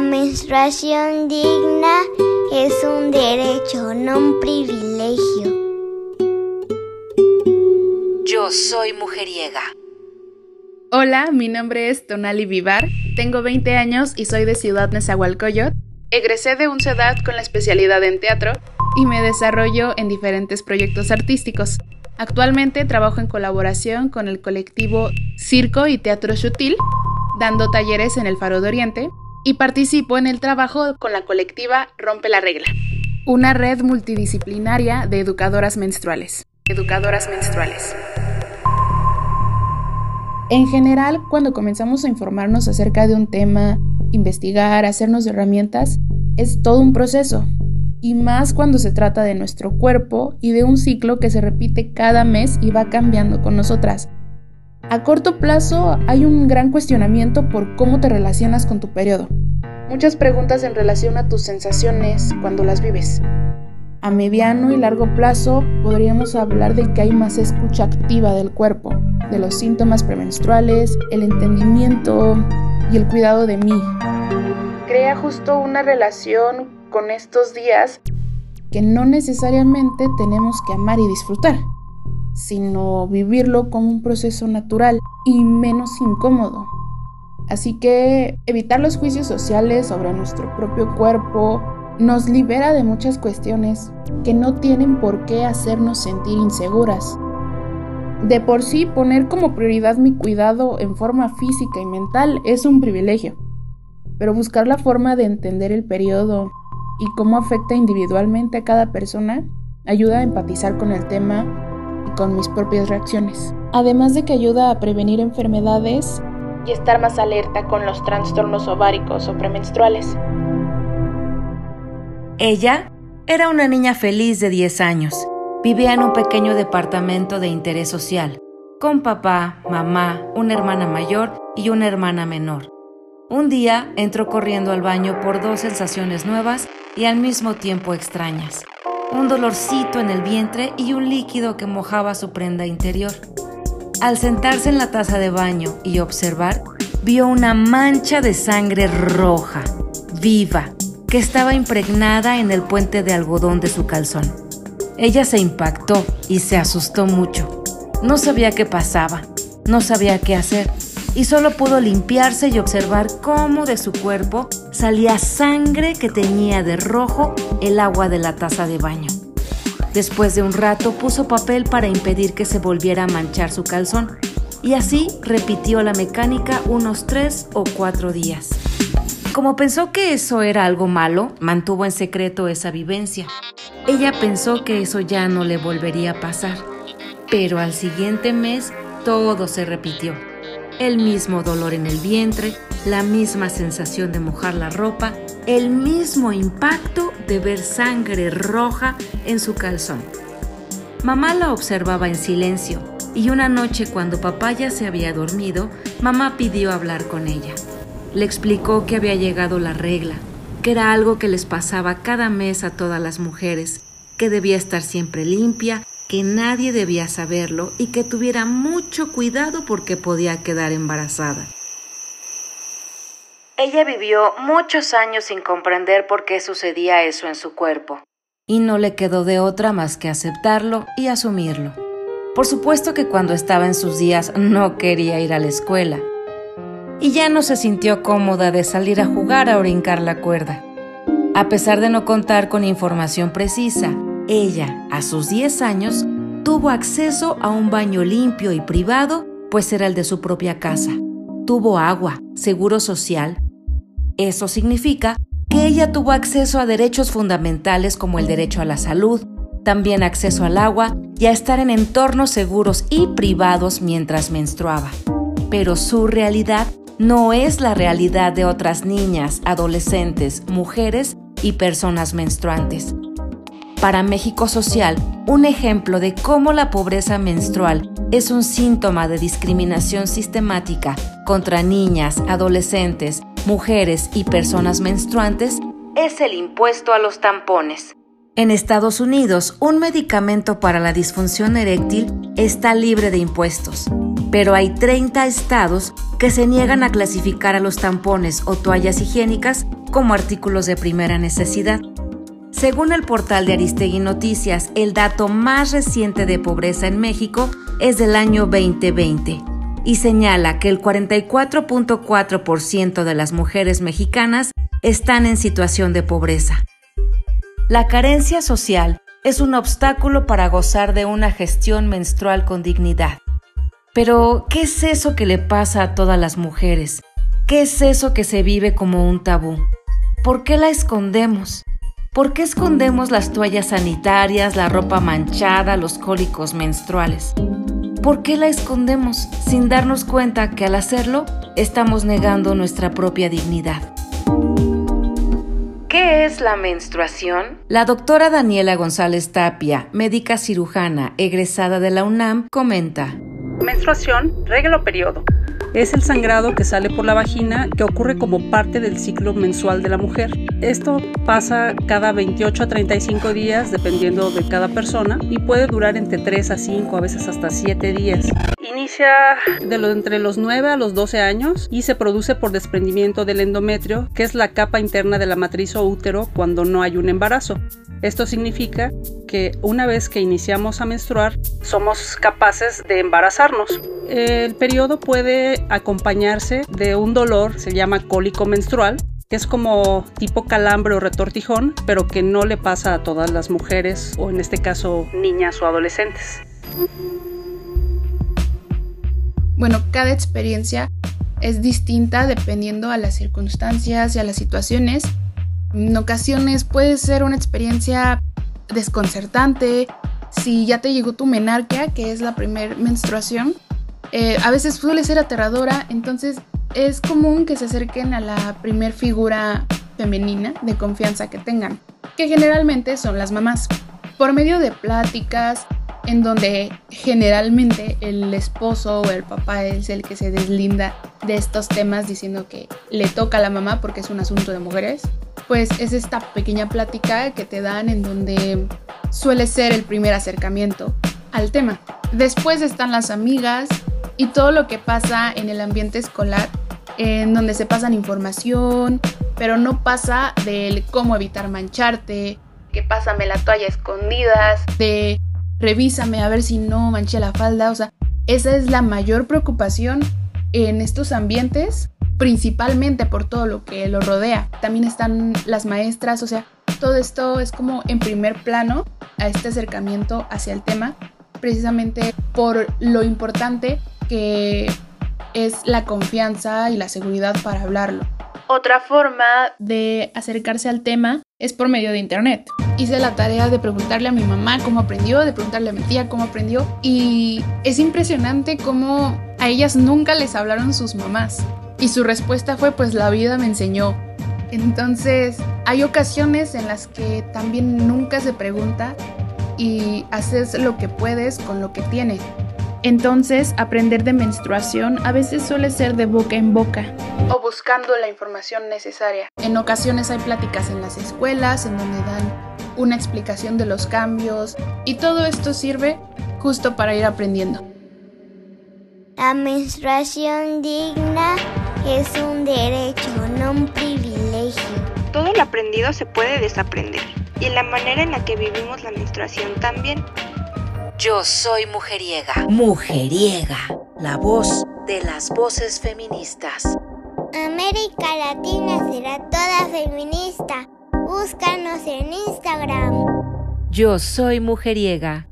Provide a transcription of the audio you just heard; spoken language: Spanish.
La menstruación digna es un derecho, no un privilegio. Yo soy mujeriega. Hola, mi nombre es Tonali Vivar, tengo 20 años y soy de Ciudad Nezahualcóyotl. Egresé de un CEDAT con la especialidad en teatro y me desarrollo en diferentes proyectos artísticos. Actualmente trabajo en colaboración con el colectivo Circo y Teatro Sutil, dando talleres en el Faro de Oriente, y participo en el trabajo con la colectiva Rompe la Regla, una red multidisciplinaria de educadoras menstruales. Educadoras menstruales. En general, cuando comenzamos a informarnos acerca de un tema, investigar, hacernos herramientas, es todo un proceso. Y más cuando se trata de nuestro cuerpo y de un ciclo que se repite cada mes y va cambiando con nosotras. A corto plazo hay un gran cuestionamiento por cómo te relacionas con tu periodo. Muchas preguntas en relación a tus sensaciones cuando las vives. A mediano y largo plazo podríamos hablar de que hay más escucha activa del cuerpo, de los síntomas premenstruales, el entendimiento y el cuidado de mí. Crea justo una relación con estos días que no necesariamente tenemos que amar y disfrutar, sino vivirlo como un proceso natural y menos incómodo. Así que evitar los juicios sociales sobre nuestro propio cuerpo nos libera de muchas cuestiones que no tienen por qué hacernos sentir inseguras de por sí, poner como prioridad mi cuidado en forma física y mental es un privilegio, pero buscar la forma de entender el periodo y cómo afecta individualmente a cada persona ayuda a empatizar con el tema con mis propias reacciones. Además de que ayuda a prevenir enfermedades y estar más alerta con los trastornos ováricos o premenstruales. Ella era una niña feliz de 10 años Vivía en un pequeño departamento de interés social, con papá, mamá, una hermana mayor y una hermana menor. Un día entró corriendo al baño por dos sensaciones nuevas y al mismo tiempo extrañas. Un dolorcito en el vientre y un líquido que mojaba su prenda interior. Al sentarse en la taza de baño y observar, vio una mancha de sangre roja, viva, que estaba impregnada en el puente de algodón de su calzón. Ella se impactó y se asustó mucho. No sabía qué pasaba, no sabía qué hacer y solo pudo limpiarse y observar cómo de su cuerpo salía sangre que teñía de rojo el agua de la taza de baño. Después de un rato puso papel para impedir que se volviera a manchar su calzón y así repitió la mecánica unos tres o cuatro días. Como pensó que eso era algo malo, mantuvo en secreto esa vivencia. Ella pensó que eso ya no le volvería a pasar, pero al siguiente mes todo se repitió. El mismo dolor en el vientre, la misma sensación de mojar la ropa, el mismo impacto de ver sangre roja en su calzón. Mamá la observaba en silencio y una noche cuando papá ya se había dormido, mamá pidió hablar con ella. Le explicó que había llegado la regla, que era algo que les pasaba cada mes a todas las mujeres, que debía estar siempre limpia, que nadie debía saberlo y que tuviera mucho cuidado porque podía quedar embarazada. Ella vivió muchos años sin comprender por qué sucedía eso en su cuerpo, y no le quedó de otra más que aceptarlo y asumirlo. Por supuesto que cuando estaba en sus días no quería ir a la escuela, y ya no se sintió cómoda de salir a jugar a brincar la cuerda. A pesar de no contar con información precisa, ella, a sus 10 años, tuvo acceso a un baño limpio y privado, pues era el de su propia casa. Tuvo agua, seguro social. Eso significa que ella tuvo acceso a derechos fundamentales como el derecho a la salud, también acceso al agua y a estar en entornos seguros y privados mientras menstruaba. Pero su realidad no es la realidad de otras niñas, adolescentes, mujeres y personas menstruantes. Para México Social, un ejemplo de cómo la pobreza menstrual es un síntoma de discriminación sistemática contra niñas, adolescentes, mujeres y personas menstruantes es el impuesto a los tampones. En Estados Unidos, un medicamento para la disfunción eréctil está libre de impuestos pero hay 30 estados que se niegan a clasificar a los tampones o toallas higiénicas como artículos de primera necesidad. Según el portal de Aristegui Noticias, el dato más reciente de pobreza en México es del año 2020 y señala que el 44.4% de las mujeres mexicanas están en situación de pobreza. La carencia social es un obstáculo para gozar de una gestión menstrual con dignidad. Pero, ¿qué es eso que le pasa a todas las mujeres? ¿Qué es eso que se vive como un tabú? ¿Por qué la escondemos? ¿Por qué escondemos las toallas sanitarias, la ropa manchada, los cólicos menstruales? ¿Por qué la escondemos sin darnos cuenta que al hacerlo estamos negando nuestra propia dignidad? ¿Qué es la menstruación? La doctora Daniela González Tapia, médica cirujana egresada de la UNAM, comenta. Menstruación, regla o periodo. Es el sangrado que sale por la vagina que ocurre como parte del ciclo mensual de la mujer. Esto pasa cada 28 a 35 días dependiendo de cada persona y puede durar entre 3 a 5, a veces hasta 7 días. Inicia de lo, entre los 9 a los 12 años y se produce por desprendimiento del endometrio, que es la capa interna de la matriz o útero cuando no hay un embarazo. Esto significa que una vez que iniciamos a menstruar, somos capaces de embarazarnos. El periodo puede acompañarse de un dolor, se llama cólico menstrual, que es como tipo calambre o retortijón, pero que no le pasa a todas las mujeres o en este caso niñas o adolescentes. Bueno, cada experiencia es distinta dependiendo a las circunstancias y a las situaciones. En ocasiones puede ser una experiencia desconcertante. Si ya te llegó tu menarquia, que es la primera menstruación, eh, a veces suele ser aterradora, entonces es común que se acerquen a la primer figura femenina de confianza que tengan, que generalmente son las mamás. Por medio de pláticas, en donde generalmente el esposo o el papá es el que se deslinda de estos temas diciendo que le toca a la mamá porque es un asunto de mujeres, pues es esta pequeña plática que te dan en donde suele ser el primer acercamiento al tema. Después están las amigas y todo lo que pasa en el ambiente escolar, en donde se pasan información, pero no pasa del cómo evitar mancharte, que pásame la toalla escondidas, de revísame a ver si no manché la falda, o sea, esa es la mayor preocupación en estos ambientes principalmente por todo lo que lo rodea. También están las maestras, o sea, todo esto es como en primer plano a este acercamiento hacia el tema, precisamente por lo importante que es la confianza y la seguridad para hablarlo. Otra forma de acercarse al tema es por medio de internet. Hice la tarea de preguntarle a mi mamá cómo aprendió, de preguntarle a mi tía cómo aprendió y es impresionante cómo a ellas nunca les hablaron sus mamás. Y su respuesta fue, pues la vida me enseñó. Entonces, hay ocasiones en las que también nunca se pregunta y haces lo que puedes con lo que tienes. Entonces, aprender de menstruación a veces suele ser de boca en boca. O buscando la información necesaria. En ocasiones hay pláticas en las escuelas en donde dan una explicación de los cambios y todo esto sirve justo para ir aprendiendo. La menstruación digna es un derecho, no un privilegio. Todo lo aprendido se puede desaprender y la manera en la que vivimos la menstruación también. Yo soy mujeriega. Mujeriega, la voz de las voces feministas. América Latina será toda feminista. Búscanos en Instagram. Yo soy mujeriega.